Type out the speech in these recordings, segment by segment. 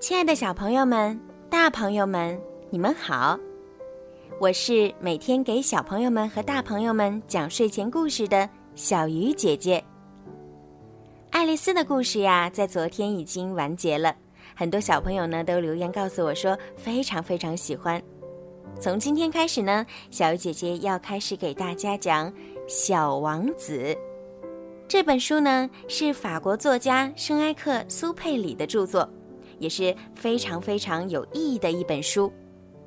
亲爱的小朋友们、大朋友们，你们好！我是每天给小朋友们和大朋友们讲睡前故事的小鱼姐姐。爱丽丝的故事呀，在昨天已经完结了，很多小朋友呢都留言告诉我说非常非常喜欢。从今天开始呢，小鱼姐姐要开始给大家讲《小王子》这本书呢，是法国作家圣埃克苏佩里的著作。也是非常非常有意义的一本书，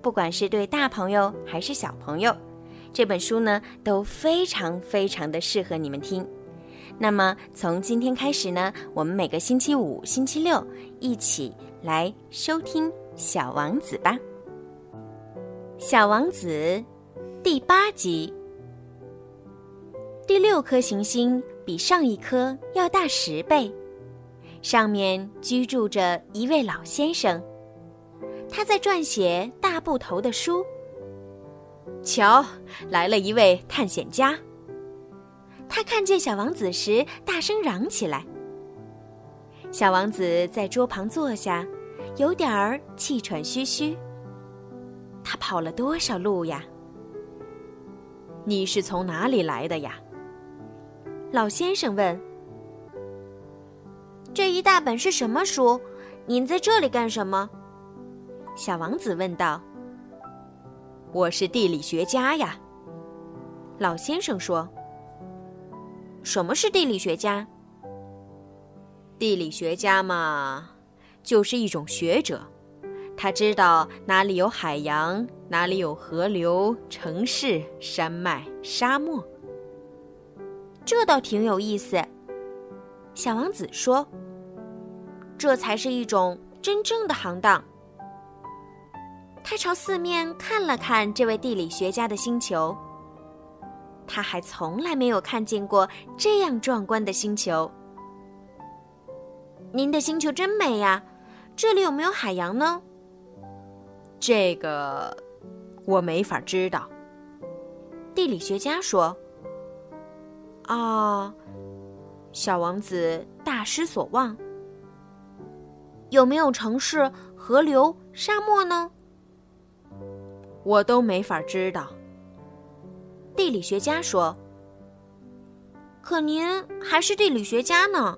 不管是对大朋友还是小朋友，这本书呢都非常非常的适合你们听。那么从今天开始呢，我们每个星期五、星期六一起来收听《小王子》吧。《小王子》第八集，第六颗行星比上一颗要大十倍。上面居住着一位老先生，他在撰写大部头的书。瞧，来了一位探险家。他看见小王子时，大声嚷起来。小王子在桌旁坐下，有点儿气喘吁吁。他跑了多少路呀？你是从哪里来的呀？老先生问。这一大本是什么书？您在这里干什么？小王子问道。“我是地理学家呀。”老先生说。“什么是地理学家？”“地理学家嘛，就是一种学者，他知道哪里有海洋，哪里有河流、城市、山脉、沙漠。”这倒挺有意思。小王子说：“这才是一种真正的行当。”他朝四面看了看这位地理学家的星球，他还从来没有看见过这样壮观的星球。您的星球真美呀！这里有没有海洋呢？这个我没法知道。地理学家说：“哦。”小王子大失所望。有没有城市、河流、沙漠呢？我都没法知道。地理学家说：“可您还是地理学家呢。”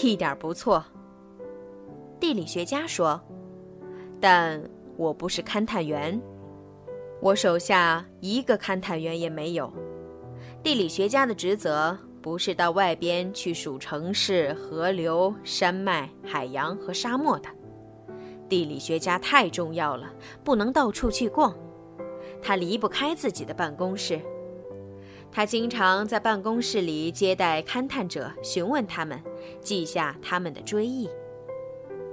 一点不错。地理学家说：“但我不是勘探员，我手下一个勘探员也没有。地理学家的职责。”不是到外边去数城市、河流、山脉、海洋和沙漠的。地理学家太重要了，不能到处去逛。他离不开自己的办公室。他经常在办公室里接待勘探者，询问他们，记下他们的追忆。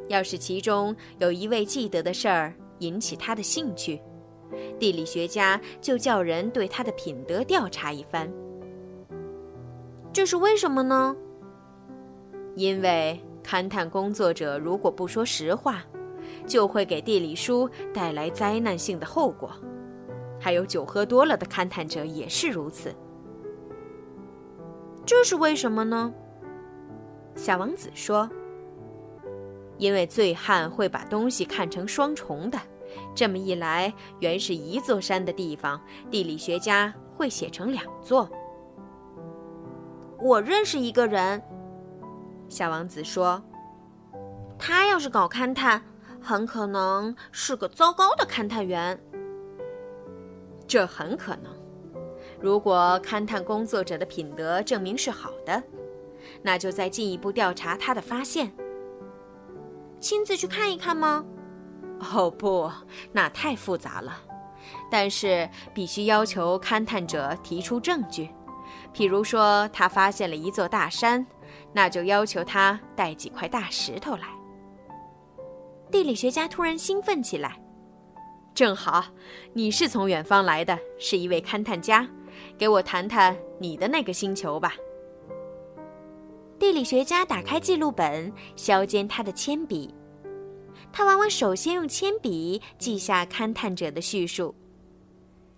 要是其中有一位记得的事儿引起他的兴趣，地理学家就叫人对他的品德调查一番。这是为什么呢？因为勘探工作者如果不说实话，就会给地理书带来灾难性的后果。还有酒喝多了的勘探者也是如此。这是为什么呢？小王子说：“因为醉汉会把东西看成双重的，这么一来，原是一座山的地方，地理学家会写成两座。”我认识一个人，小王子说：“他要是搞勘探，很可能是个糟糕的勘探员。这很可能。如果勘探工作者的品德证明是好的，那就再进一步调查他的发现。亲自去看一看吗？哦，不，那太复杂了。但是必须要求勘探者提出证据。”譬如说，他发现了一座大山，那就要求他带几块大石头来。地理学家突然兴奋起来：“正好，你是从远方来的，是一位勘探家，给我谈谈你的那个星球吧。”地理学家打开记录本，削尖他的铅笔。他往往首先用铅笔记下勘探者的叙述。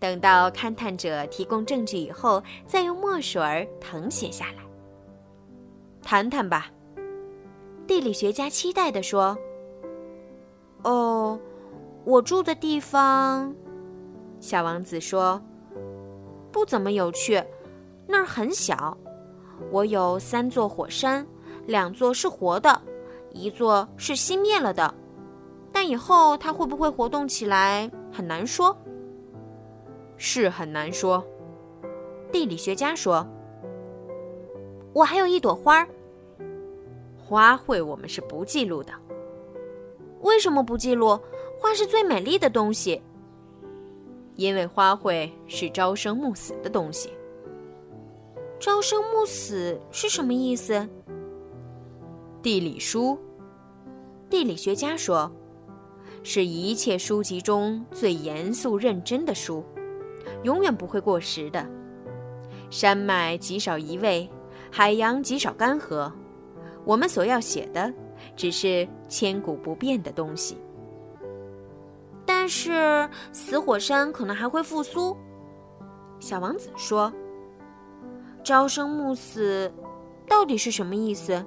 等到勘探者提供证据以后，再用墨水儿誊写下来。谈谈吧，地理学家期待地说：“哦，我住的地方，小王子说，不怎么有趣，那儿很小。我有三座火山，两座是活的，一座是熄灭了的。但以后它会不会活动起来，很难说。是很难说。地理学家说：“我还有一朵花儿。花卉我们是不记录的。为什么不记录？花是最美丽的东西。因为花卉是朝生暮死的东西。朝生暮死是什么意思？地理书，地理学家说，是一切书籍中最严肃认真的书，永远不会过时的。山脉极少移位，海洋极少干涸。我们所要写的，只是千古不变的东西。但是死火山可能还会复苏。小王子说。朝生暮死，到底是什么意思？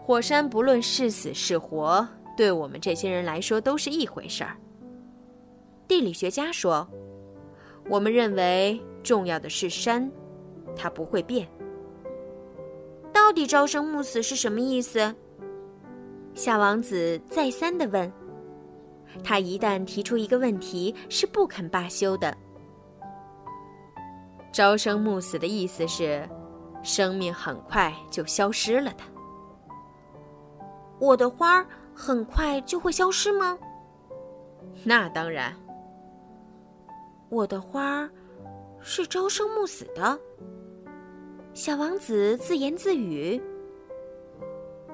火山不论是死是活，对我们这些人来说都是一回事儿。地理学家说：“我们认为重要的是山，它不会变。”到底朝生暮死是什么意思？小王子再三的问。他一旦提出一个问题，是不肯罢休的。朝生暮死的意思是，生命很快就消失了的。我的花儿很快就会消失吗？那当然。我的花儿是朝生暮死的。小王子自言自语：“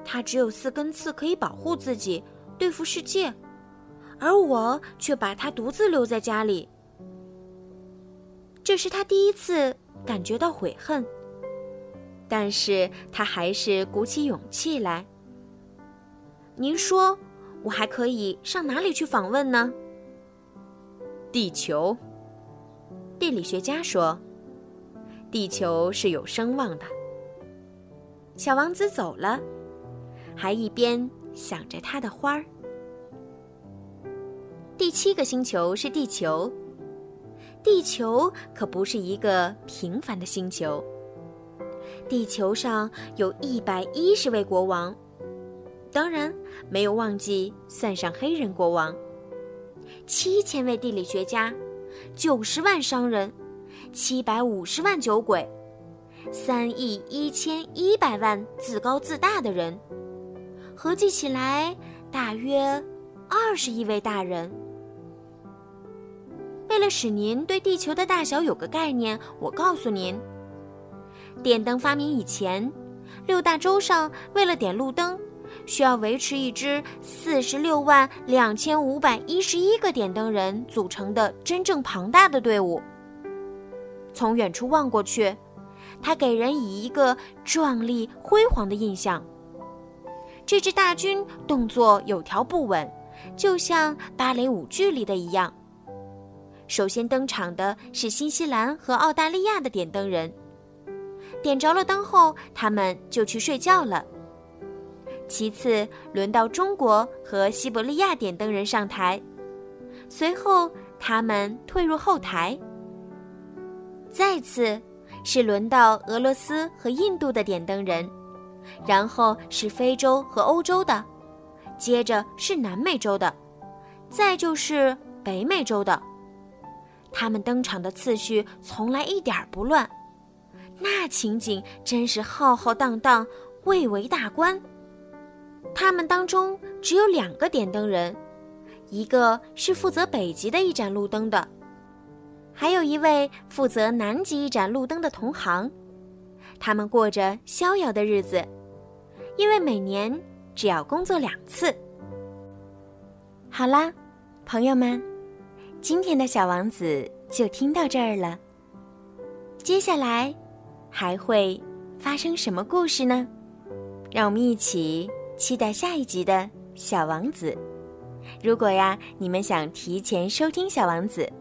他只有四根刺可以保护自己，对付世界，而我却把它独自留在家里。”这是他第一次感觉到悔恨，但是他还是鼓起勇气来。您说，我还可以上哪里去访问呢？地球。地理学家说，地球是有声望的。小王子走了，还一边想着他的花儿。第七个星球是地球。地球可不是一个平凡的星球。地球上有一百一十位国王，当然没有忘记算上黑人国王。七千位地理学家，九十万商人，七百五十万酒鬼，三亿一千一百万自高自大的人，合计起来大约二十亿位大人。为了使您对地球的大小有个概念，我告诉您：电灯发明以前，六大洲上为了点路灯，需要维持一支四十六万两千五百一十一个点灯人组成的真正庞大的队伍。从远处望过去，它给人以一个壮丽辉煌的印象。这支大军动作有条不紊，就像芭蕾舞剧里的一样。首先登场的是新西兰和澳大利亚的点灯人。点着了灯后，他们就去睡觉了。其次，轮到中国和西伯利亚点灯人上台，随后他们退入后台。再次，是轮到俄罗斯和印度的点灯人，然后是非洲和欧洲的，接着是南美洲的，再就是北美洲的。他们登场的次序从来一点不乱，那情景真是浩浩荡荡，蔚为大观。他们当中只有两个点灯人，一个是负责北极的一盏路灯的，还有一位负责南极一盏路灯的同行。他们过着逍遥的日子，因为每年只要工作两次。好啦，朋友们。今天的小王子就听到这儿了。接下来还会发生什么故事呢？让我们一起期待下一集的小王子。如果呀，你们想提前收听小王子，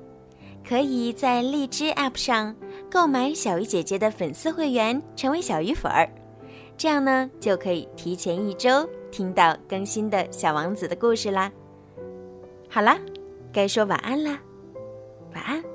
可以在荔枝 App 上购买小鱼姐姐的粉丝会员，成为小鱼粉儿。这样呢就可以提前一周听到更新的小王子的故事啦。好啦，该说晚安啦，晚安。